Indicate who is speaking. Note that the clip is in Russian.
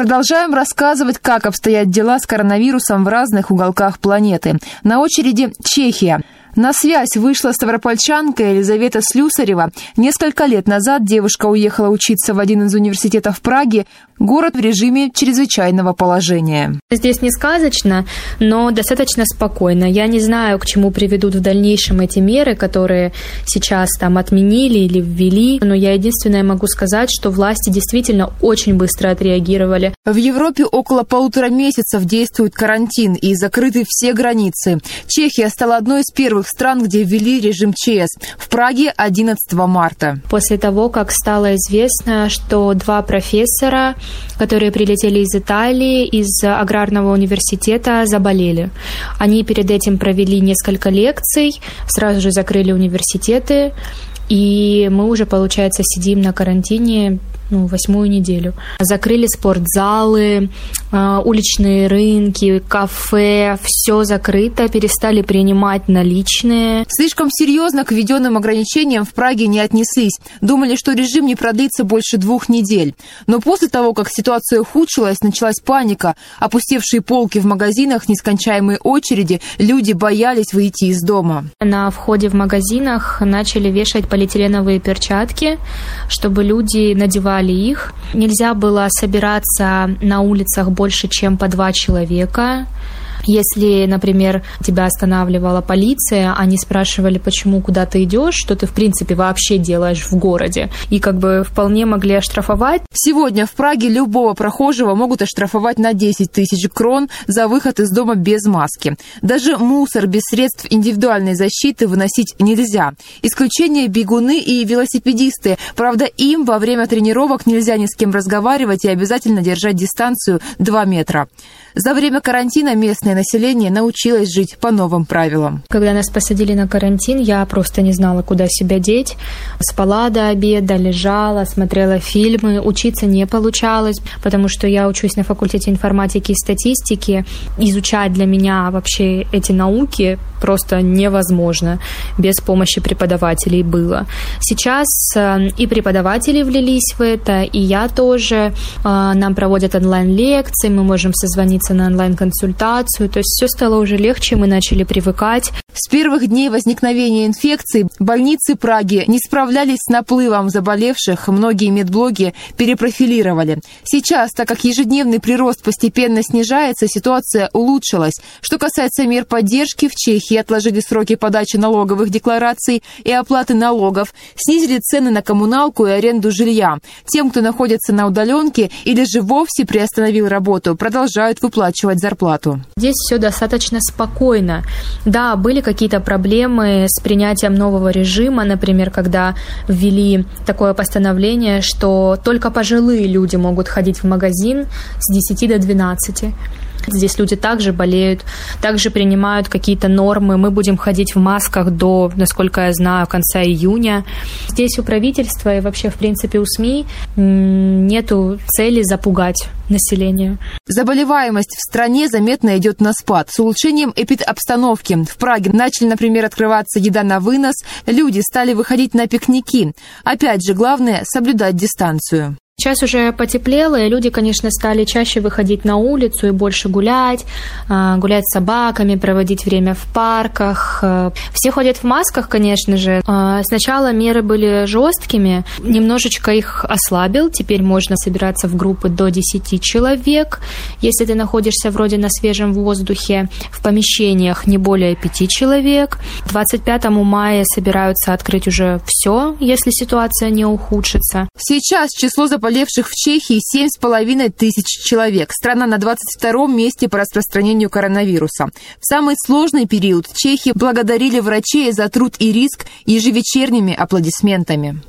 Speaker 1: Продолжаем рассказывать, как обстоят дела с коронавирусом в разных уголках планеты. На очереди Чехия. На связь вышла ставропольчанка Елизавета Слюсарева. Несколько лет назад девушка уехала учиться в один из университетов Праги, город в режиме чрезвычайного положения.
Speaker 2: Здесь не сказочно, но достаточно спокойно. Я не знаю, к чему приведут в дальнейшем эти меры, которые сейчас там отменили или ввели, но я единственное могу сказать, что власти действительно очень быстро отреагировали.
Speaker 1: В Европе около полутора месяцев действует карантин и закрыты все границы. Чехия стала одной из первых стран, где ввели режим ЧС. В Праге 11 марта.
Speaker 2: После того, как стало известно, что два профессора, которые прилетели из Италии, из аграрного университета, заболели. Они перед этим провели несколько лекций, сразу же закрыли университеты, и мы уже, получается, сидим на карантине ну, восьмую неделю. Закрыли спортзалы, уличные рынки, кафе, все закрыто, перестали принимать наличные.
Speaker 1: Слишком серьезно к введенным ограничениям в Праге не отнеслись. Думали, что режим не продлится больше двух недель. Но после того, как ситуация ухудшилась, началась паника. Опустевшие полки в магазинах, нескончаемые очереди, люди боялись выйти из дома.
Speaker 2: На входе в магазинах начали вешать полиэтиленовые перчатки, чтобы люди надевали их. Нельзя было собираться на улицах больше, чем по два человека. Если, например, тебя останавливала полиция, они спрашивали, почему, куда ты идешь, что ты, в принципе, вообще делаешь в городе. И как бы вполне могли оштрафовать.
Speaker 1: Сегодня в Праге любого прохожего могут оштрафовать на 10 тысяч крон за выход из дома без маски. Даже мусор без средств индивидуальной защиты выносить нельзя. Исключение бегуны и велосипедисты. Правда, им во время тренировок нельзя ни с кем разговаривать и обязательно держать дистанцию 2 метра. За время карантина местное население научилось жить по новым правилам.
Speaker 2: Когда нас посадили на карантин, я просто не знала, куда себя деть. Спала до обеда, лежала, смотрела фильмы. Учиться не получалось, потому что я учусь на факультете информатики и статистики. Изучать для меня вообще эти науки просто невозможно. Без помощи преподавателей было. Сейчас э, и преподаватели влились в это, и я тоже. Э, нам проводят онлайн-лекции, мы можем созвониться на онлайн-консультацию. То есть все стало уже легче, мы начали привыкать.
Speaker 1: С первых дней возникновения инфекции больницы Праги не справлялись с наплывом заболевших, многие медблоги перепрофилировали. Сейчас, так как ежедневный прирост постепенно снижается, ситуация улучшилась. Что касается мер поддержки, в Чехии отложили сроки подачи налоговых деклараций и оплаты налогов, снизили цены на коммуналку и аренду жилья. Тем, кто находится на удаленке или же вовсе приостановил работу, продолжают выплачивать зарплату.
Speaker 2: Здесь все достаточно спокойно. Да, были были какие-то проблемы с принятием нового режима, например, когда ввели такое постановление, что только пожилые люди могут ходить в магазин с 10 до 12. Здесь люди также болеют, также принимают какие-то нормы. Мы будем ходить в масках до, насколько я знаю, конца июня. Здесь у правительства и вообще, в принципе, у СМИ нету цели запугать население.
Speaker 1: Заболеваемость в стране заметно идет на спад. С улучшением эпидобстановки в Праге начали, например, открываться еда на вынос, люди стали выходить на пикники. Опять же, главное – соблюдать дистанцию.
Speaker 2: Сейчас уже потеплело, и люди, конечно, стали чаще выходить на улицу и больше гулять, а, гулять с собаками, проводить время в парках. Э, все ходят в масках, конечно же. А, сначала меры были жесткими, немножечко их ослабил. Теперь можно собираться в группы до 10 человек. Если ты находишься вроде на свежем воздухе, в помещениях не более 5 человек. 25 мая собираются открыть уже все, если ситуация не ухудшится.
Speaker 1: Сейчас число заболевших заболевших в Чехии 7,5 тысяч человек. Страна на 22-м месте по распространению коронавируса. В самый сложный период Чехи благодарили врачей за труд и риск ежевечерними аплодисментами.